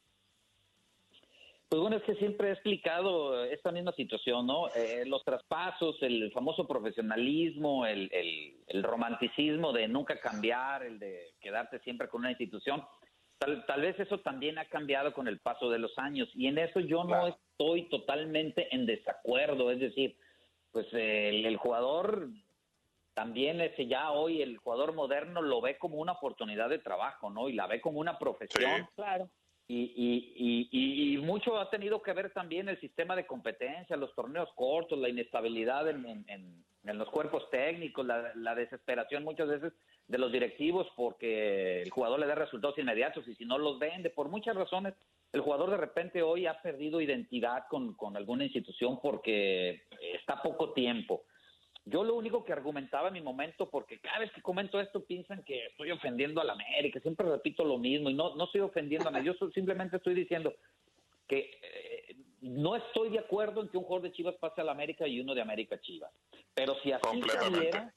Pues bueno, es que siempre he explicado esta misma situación, ¿no? Eh, los traspasos, el famoso profesionalismo, el, el, romanticismo de nunca cambiar, el de quedarte siempre con una institución. Tal, tal, vez eso también ha cambiado con el paso de los años y en eso yo no estoy totalmente en desacuerdo. Es decir, pues el, el jugador también ese ya hoy el jugador moderno lo ve como una oportunidad de trabajo, ¿no? Y la ve como una profesión. Claro. Y, y, y, mucho ha tenido que ver también el sistema de competencia, los torneos cortos, la inestabilidad en, los cuerpos técnicos, la, desesperación muchas veces de los directivos porque el jugador le da resultados inmediatos y si no los vende, por muchas razones, el jugador de repente hoy ha perdido identidad con alguna institución porque está poco tiempo. Yo lo único que argumentaba en mi momento, porque cada vez que comento esto piensan que estoy ofendiendo a la América, siempre repito lo mismo y no, no estoy ofendiendo a nadie, yo simplemente estoy diciendo que eh, no estoy de acuerdo en que un jugador de Chivas pase a la América y uno de América a Chivas. Pero si así se diera,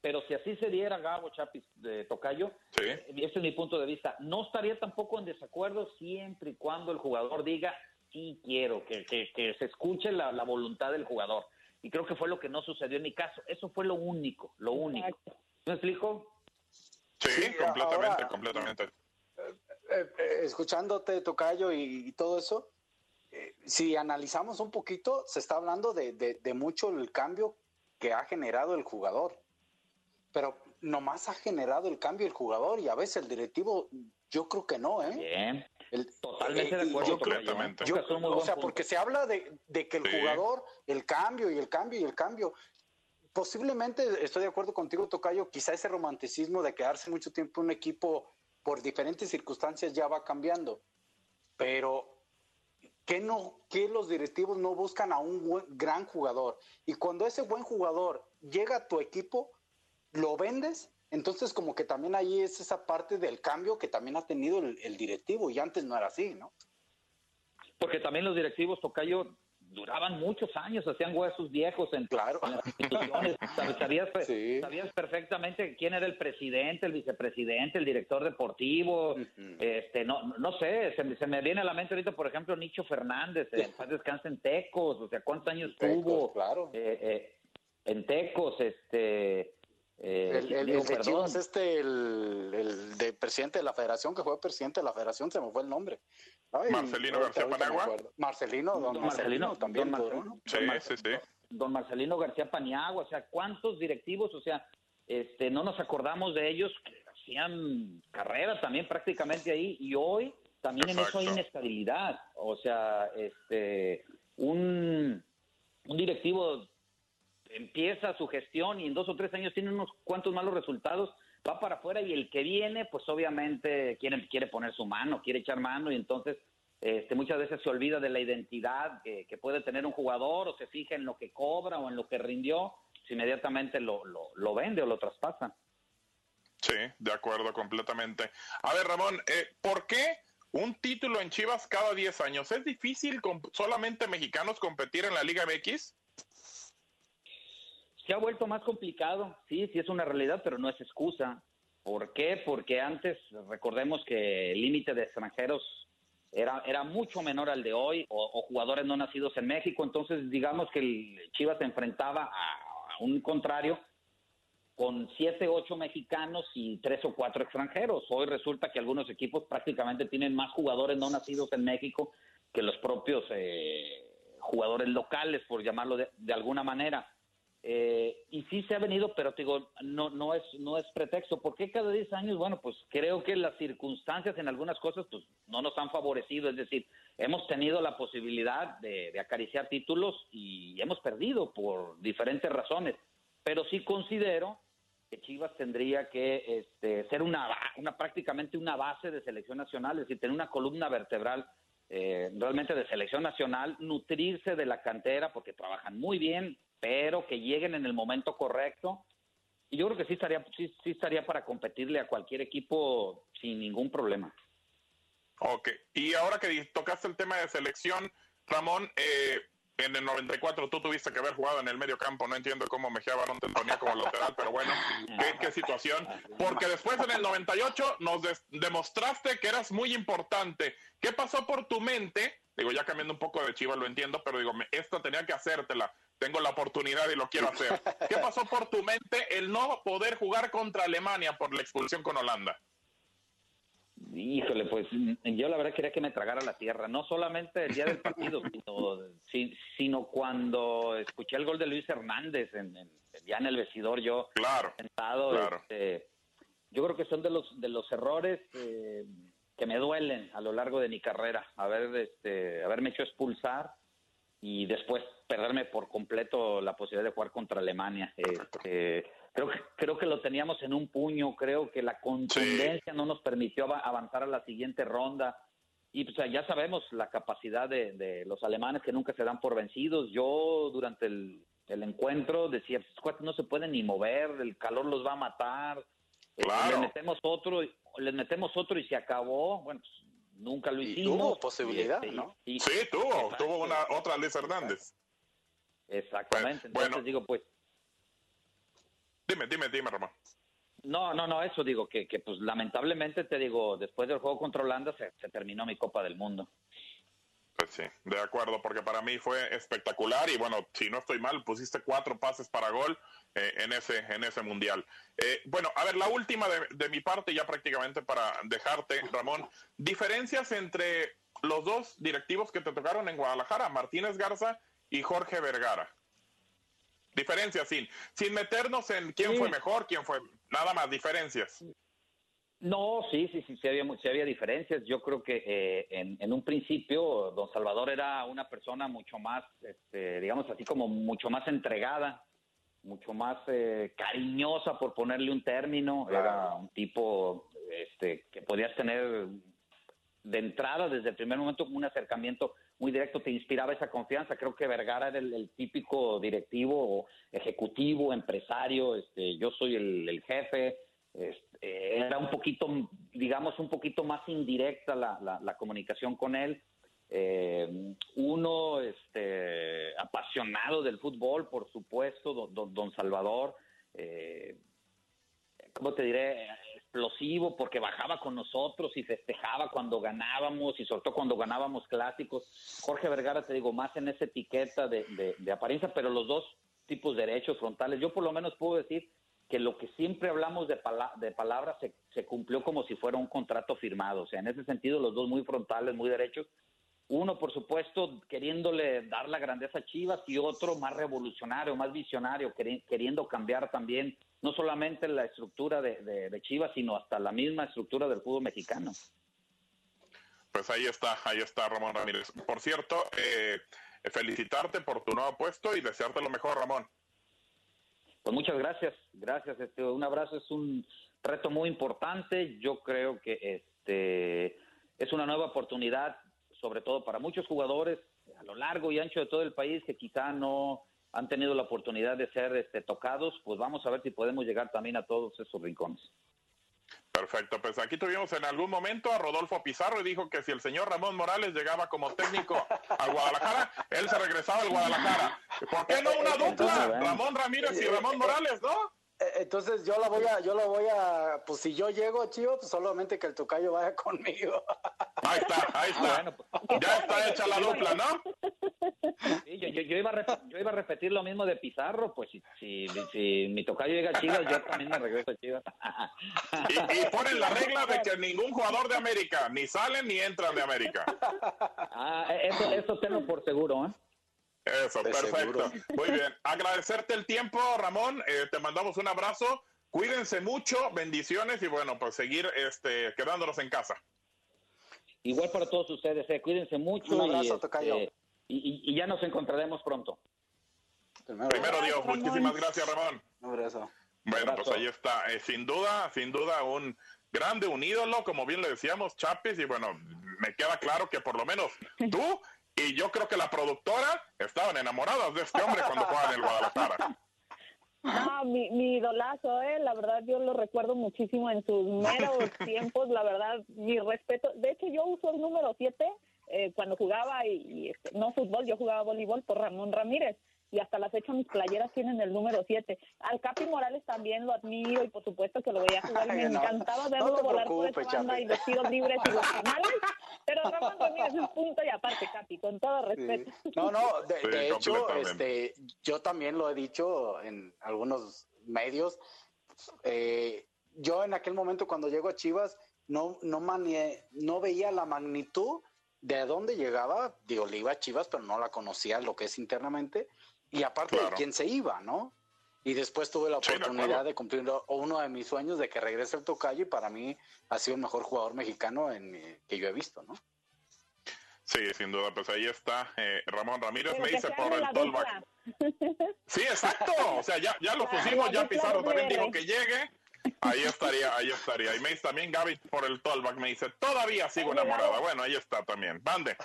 pero si así se diera Gabo Chapis de Tocayo, eh, ese es mi punto de vista, no estaría tampoco en desacuerdo siempre y cuando el jugador diga sí quiero, que, que, se escuche la, la voluntad del jugador y creo que fue lo que no sucedió en mi caso. Eso fue lo único, lo único. ¿Me explico? Sí, completamente, completamente. Eh, eh, eh, escuchándote, Tocayo, y, todo eso, si analizamos un poquito, se está hablando de, de, mucho el cambio que ha generado el jugador. Pero nomás ha generado el cambio el jugador y a veces el directivo, yo creo que no, ¿eh? Bien. Totalmente de eh, acuerdo. yo creo- Completamente. yo- muy o sea, punto. porque se habla de, de que el Sí. jugador, el cambio y el cambio y el cambio. Posiblemente estoy de acuerdo contigo, Tocayo, quizá ese romanticismo de quedarse mucho tiempo en un equipo por diferentes circunstancias ya va cambiando. Pero ¿qué, no, qué los directivos no buscan a un buen- gran jugador? Y cuando ese buen jugador llega a tu equipo, lo vendes, entonces como que también ahí es esa parte del cambio que también ha tenido el, el directivo y antes no era así, ¿no? Porque también los directivos, Tocayo, duraban muchos años, hacían huesos viejos en, claro. en las instituciones. [laughs] Sab- Sabías, sabías perfectamente quién era el presidente, el vicepresidente, el director deportivo. este no no sé, se, me- se me viene a la mente ahorita, por ejemplo, Nicho Fernández, en [laughs] paz descansa en Tecos, o sea, ¿cuántos años Tecos, tuvo? claro. Eh, eh, en Tecos, este... eh, El, el- digo, el de perdón, Chivas, este, el, el de presidente de la federación, que fue presidente de la federación, se me fue el nombre. Ay, Marcelino García acuerdo. Marcelino, don, Marcelino, también. don Marcelino, ¿no? Sí, don sí, sí. don Marcelino García Paniagua, o sea, ¿cuántos directivos, o sea, este, no nos acordamos de ellos que hacían carrera también prácticamente ahí y hoy también en eso hay inestabilidad, o sea, este, un, un directivo empieza su gestión y en dos o tres años tiene unos cuantos malos resultados, va para afuera y el que viene, pues obviamente quiere, quiere poner su mano, quiere echar mano y entonces este, muchas veces se olvida de la identidad que, puede tener un jugador o se fija en lo que cobra o en lo que rindió, pues inmediatamente lo, lo, lo vende o lo traspasa. Sí, de acuerdo completamente. A ver, Ramón, eh, ¿por qué un título en Chivas cada 10 años? ¿Es difícil solamente mexicanos competir en la Liga MX? Se ha vuelto más complicado, sí, sí es una realidad, pero no es excusa. ¿Por qué? Porque antes, recordemos que el límite de extranjeros era, era mucho menor al de hoy, o, jugadores no nacidos en México, entonces digamos que el Chivas se enfrentaba a un contrario con siete, ocho mexicanos y tres o cuatro extranjeros. Hoy resulta que algunos equipos prácticamente tienen más jugadores no nacidos en México que los propios eh, jugadores locales, por llamarlo de alguna manera. Eh, y sí se ha venido, pero te digo, no, no, es, no es pretexto. ¿Por qué cada 10 años? Bueno, pues creo que las circunstancias en algunas cosas pues, no nos han favorecido. Es decir, hemos tenido la posibilidad de, acariciar títulos y hemos perdido por diferentes razones. Pero sí considero que Chivas tendría que este, ser una, una prácticamente una base de selección nacional, es decir, tener una columna vertebral eh, realmente de selección nacional, nutrirse de la cantera porque trabajan muy bien, pero que lleguen en el momento correcto. Y yo creo que sí estaría, sí, sí estaría para competirle a cualquier equipo sin ningún problema. Ok, y ahora que tocaste el tema de selección, Ramón, eh, en el 94 tú tuviste que haber jugado en el medio campo, no entiendo cómo Mejía Barón te ponía como lateral, pero bueno, qué, qué situación. Porque después en el 98 nos demostraste que eras muy importante. ¿Qué pasó por tu mente? Digo, ya cambiando un poco de Chivas lo entiendo, pero digo, esta tenía que hacértela. Tengo la oportunidad y lo quiero hacer. [laughs] ¿Qué pasó por tu mente el no poder jugar contra Alemania por la expulsión con Holanda? Híjole, pues yo la verdad quería que me tragara la tierra, no solamente el día del partido, [laughs] sino, si- sino cuando escuché el gol de Luis Hernández en, en- ya en el vestidor, yo sentado, claro. este, yo creo que son de los de los errores eh, que me duelen a lo largo de mi carrera, haber este, haberme hecho expulsar y después perderme por completo la posibilidad de jugar contra Alemania. Este, creo que creo que lo teníamos en un puño, creo que la contundencia no nos permitió ava- avanzar a la siguiente ronda. Y pues, ya sabemos la capacidad de, de los alemanes que nunca se dan por vencidos. Yo durante el, el encuentro decía, "Estos cuates no se pueden ni mover, el calor los va a matar. Eh, Claro. les metemos otro, les metemos otro y se acabó. Bueno, pues, nunca lo hicimos. tuvo posibilidad, Y, este, ¿no? y- Sí, tuvo, Exacto. tuvo una otra Luis Hernández. Exactamente. Entonces digo, pues, Dime, dime, dime, Ramón. no, no, no, eso digo, que, que pues lamentablemente te digo, después del juego contra Holanda se, se terminó mi Copa del Mundo. Pues sí, de acuerdo, porque para mí fue espectacular y bueno, si no estoy mal, pusiste cuatro pases para gol eh, en ese en ese mundial. Eh, bueno, a ver, la última de, de mi parte, ya prácticamente para dejarte, Ramón, diferencias entre los dos directivos que te tocaron en Guadalajara, Martínez Garza y Jorge Vergara. Diferencias, sin, sin meternos en quién Sí. fue mejor, quién fue, nada más, diferencias. No, sí, sí, sí, sí había, sí había diferencias. Yo creo que eh, en, en, un principio don Salvador era una persona mucho más, este, digamos así como mucho más entregada, mucho más eh, cariñosa, por ponerle un término. Era un tipo este, que podías tener de entrada desde el primer momento un acercamiento muy directo, te inspiraba esa confianza. Creo que Vergara era el, típico directivo, ejecutivo, empresario. Este, yo soy el, el jefe este, era un poquito, digamos, un poquito más indirecta la, la, comunicación con él. Eh, uno este, apasionado del fútbol, por supuesto, don, Salvador, eh, ¿cómo te diré? Explosivo porque bajaba con nosotros y festejaba cuando ganábamos y sobre cuando ganábamos clásicos. Jorge Vergara, te digo, más en esa etiqueta de, apariencia, pero los dos tipos de derechos frontales. Yo por lo menos puedo decir que lo que siempre hablamos de, de palabras se, cumplió como si fuera un contrato firmado. O sea, en ese sentido, los dos muy frontales, muy derechos. Uno, por supuesto, queriéndole dar la grandeza a Chivas y otro más revolucionario, más visionario, queriendo cambiar también no solamente la estructura de, de, Chivas, sino hasta la misma estructura del fútbol mexicano. Pues ahí está, ahí está Ramón Ramírez. Por cierto, eh, felicitarte por tu nuevo puesto y desearte lo mejor, Ramón. Pues muchas gracias, gracias. Este, un abrazo es un reto muy importante. Yo creo que este es una nueva oportunidad, sobre todo para muchos jugadores a lo largo y ancho de todo el país que quizá no han tenido la oportunidad de ser este, tocados. Pues vamos a ver si podemos llegar también a todos esos rincones. Perfecto, pues aquí tuvimos en algún momento a Rodolfo Pizarro y dijo que si el señor Ramón Morales llegaba como técnico a Guadalajara, él se regresaba al Guadalajara. ¿Por qué no una dupla? Ramón Ramírez y Ramón Morales, ¿no? Eh, entonces yo la voy a, yo la voy a, pues si yo llego, Chivo, pues solamente que el tocayo vaya [laughs] conmigo. Ahí está, ahí está. Ah, pues, ya está hecha la dupla, ¿no? Sí, yo, yo, iba a yo iba a repetir lo mismo de Pizarro, pues si, si, si mi tocayo llega a Chivas, yo también me regreso a Chivas. [laughs] Y, y, ponen la regla de que ningún jugador de América ni salen ni entran de América. Ah, eso, eso tengo por seguro, ¿eh? Eso, perfecto. Muy bien. Agradecerte el tiempo, Ramón. Eh, te mandamos un abrazo. Cuídense mucho, bendiciones y bueno, pues seguir este, quedándonos en casa. Igual para todos ustedes, eh. cuídense mucho. Un abrazo, este, y, y, ya nos encontraremos pronto. Primero, Dios, muchísimas gracias, Ramón. Un abrazo. Bueno, pues ahí está. Eh, sin duda, sin duda, un grande, un ídolo, como bien le decíamos, Chapis, y bueno, me queda claro que por lo menos tú y yo creo que la productora estaban enamoradas de este hombre cuando jugaba en el Guadalajara. No, mi, mi idolazo, eh, la verdad yo lo recuerdo muchísimo en sus meros [laughs] tiempos, la verdad, mi respeto. De hecho, yo uso el número 7 eh, cuando jugaba y, este, no fútbol, yo jugaba voleibol por Ramón Ramírez y hasta la fecha mis playeras tienen el número 7. Al Capi Morales también lo admiro y por supuesto que lo voy a jugar. me [laughs] encantaba verlo volar por esa banda y los tiros libres y los canales. [laughs] Pero Ramón Ramírez es un punto y aparte, Capi, con todo respeto. No, no, de, hecho, este, yo también lo he dicho en algunos medios. Eh, yo en aquel momento cuando llego a Chivas no, no, no veía la magnitud de dónde llegaba, digo, le iba a Chivas, pero no la conocía lo que es internamente, y aparte de quién se iba, ¿no? Y después tuve la oportunidad de cumplir uno de mis sueños de que regrese el tocayo y para mí ha sido el mejor jugador mexicano en, que yo he visto, ¿no? Sí, sin duda, pues ahí está eh, Ramón Ramírez, me dice por el tollback. [laughs] Sí, exacto, o sea, ya, ya lo pusimos, ya Pizarro también dijo que llegue, Ahí estaría, ahí estaría. Y me dice también Gaby por el tollback, me dice, todavía sigo enamorada. Bueno, ahí está también. Bande.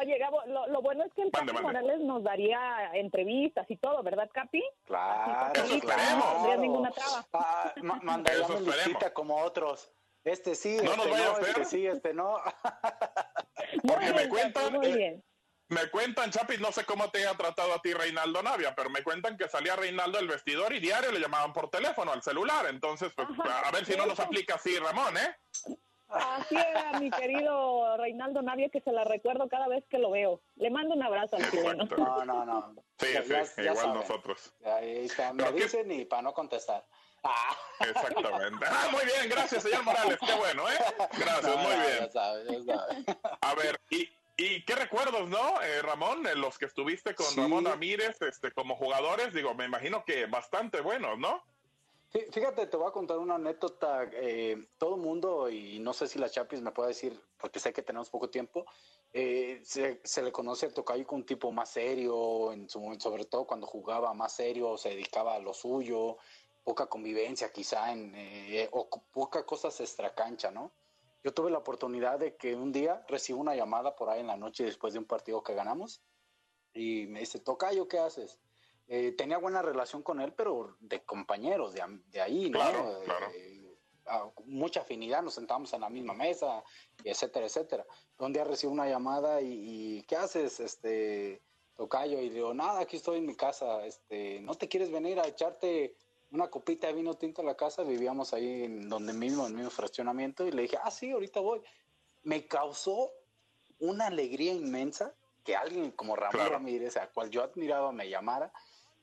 Oye, Gabo, lo, bueno es que el Capi Morales nos daría entrevistas y todo, ¿verdad, Capi? Claro, Eso esperemos. No tendría ninguna traba. Ah, mandaríamos listita como otros. Este sí, no este nos vaya no, a hacer. este sí, este no. Porque me cuentan, muy bien. Me cuentan, Chapis, no sé cómo te ha tratado a ti Reinaldo Navia, pero me cuentan que salía Reinaldo del vestidor y diario le llamaban por teléfono al celular. Entonces, pues, a ver si no nos aplica así, Ramón, ¿eh? Así era mi querido Reinaldo Navia, que se la recuerdo cada vez que lo veo. Le mando un abrazo al chileno. No, no, no. Sí, sí, igual nosotros. Ahí está, me dicen y para no contestar. Ah. Exactamente. Ah, muy bien, gracias, señor Morales. Qué bueno, ¿eh? Gracias, muy bien. Ya sabes, ya sabes. A ver, y, y qué recuerdos, ¿no, eh, Ramón? En los que estuviste con Ramón Ramírez este, como jugadores, digo, me imagino que bastante buenos, ¿no? Fíjate, te voy a contar una anécdota. Eh, todo mundo, y no sé si la Chapis me puede decir, porque sé que tenemos poco tiempo, eh, se, le conoce a Tocayo como un tipo más serio, en su momento, sobre todo cuando jugaba más serio, se dedicaba a lo suyo, poca convivencia quizá, en, eh, o poca cosas extracancha, ¿no? Yo tuve la oportunidad de que un día recibo una llamada por ahí en la noche después de un partido que ganamos y me dice, Tocayo, ¿qué haces? Eh, tenía buena relación con él, pero de compañeros, de, de ahí, ¿no? Eh, mucha afinidad, nos sentábamos en la misma mesa, etcétera, etcétera. Un día recibo una llamada y, ¿qué haces, este, tocayo? Y digo, nada, aquí estoy en mi casa, este, ¿no te quieres venir a echarte una copita de vino tinto a la casa? Vivíamos ahí en donde mismo, en el mismo fraccionamiento, y le dije, ah, sí, ahorita voy. Me causó una alegría inmensa que alguien como Ramón Ramírez, a cual yo admiraba, me llamara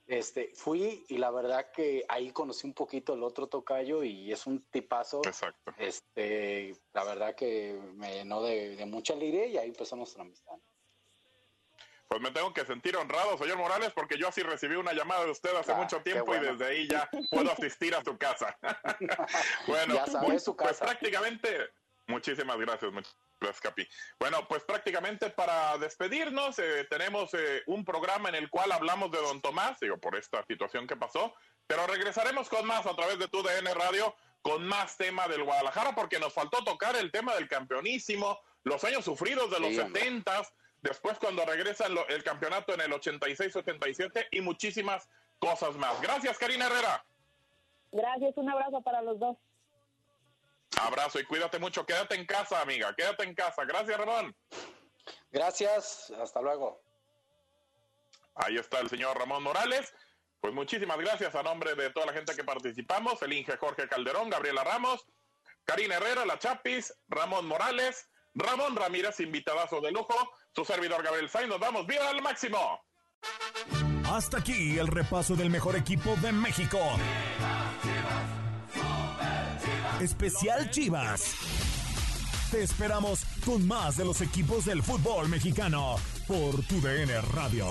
este, fui y la verdad que ahí conocí un poquito el otro tocayo y es un tipazo. Exacto. Este, la verdad que me llenó de, mucha alegría y ahí empezó nuestra amistad. Pues me tengo que sentir honrado, señor Morales, porque yo así recibí una llamada de usted hace ah, mucho tiempo y desde ahí ya [laughs] puedo asistir a su casa. [laughs] bueno, ya sabes, su pues casa. Pues prácticamente, muchísimas gracias, bueno, pues prácticamente para despedirnos eh, tenemos eh, un programa en el cual hablamos de Don Tomás, digo, por esta situación que pasó, pero regresaremos con más a través de tu DN Radio, con más tema del Guadalajara, porque nos faltó tocar el tema del campeonísimo, los años sufridos de los setentas, después cuando regresa el, campeonato en el 86-87 y muchísimas cosas más. Gracias, Karina Herrera. Gracias, un abrazo para los dos. Abrazo y cuídate mucho. Quédate en casa, amiga. Quédate en casa. Gracias, Ramón. Gracias. Hasta luego. Ahí está el señor Ramón Morales. Pues muchísimas gracias a nombre de toda la gente que participamos. El Inge Jorge Calderón, Gabriela Ramos, Karina Herrera, La Chapis, Ramón Morales, Ramón Ramírez, invitadazo de lujo, su servidor Gabriel Sainz. Nos vamos. ¡Viva al máximo! Hasta aquí el repaso del mejor equipo de México. Especial Chivas. Te esperamos con más de los equipos del fútbol mexicano por tu DN Radio.